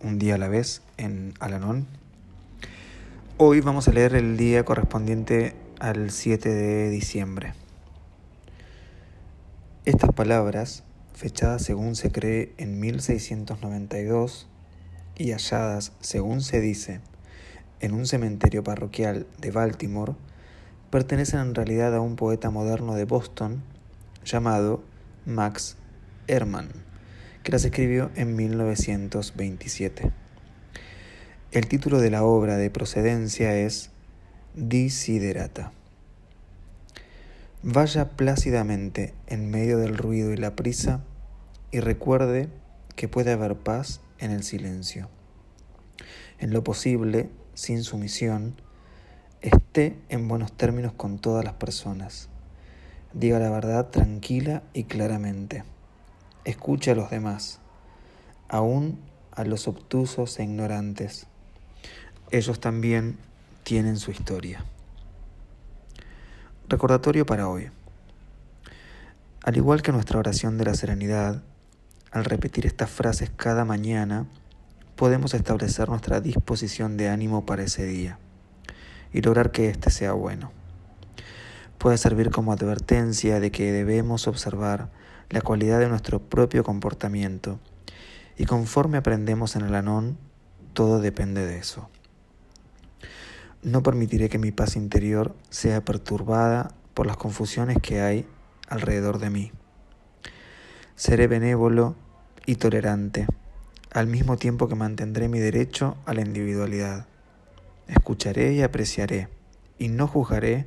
Un día a la vez en Alanón. Hoy vamos a leer el día correspondiente al 7 de diciembre. Estas palabras, fechadas según se cree en 1692 y halladas, según se dice, en un cementerio parroquial de Baltimore, pertenecen en realidad a un poeta moderno de Boston llamado Max Ehrmann, que las escribió en 1927. El título de la obra de procedencia es Desiderata. Vaya plácidamente en medio del ruido y la prisa y recuerde que puede haber paz en el silencio. En lo posible, sin sumisión, esté en buenos términos con todas las personas. Diga la verdad tranquila y claramente. Escuche a los demás, aún a los obtusos e ignorantes. Ellos también tienen su historia. Recordatorio para hoy. Al igual que nuestra oración de la serenidad, al repetir estas frases cada mañana, podemos establecer nuestra disposición de ánimo para ese día y lograr que éste sea bueno. Puede servir como advertencia de que debemos observar la cualidad de nuestro propio comportamiento y conforme aprendemos en el anón, todo depende de eso. No permitiré que mi paz interior sea perturbada por las confusiones que hay alrededor de mí. Seré benévolo y tolerante, al mismo tiempo que mantendré mi derecho a la individualidad. Escucharé y apreciaré, y no juzgaré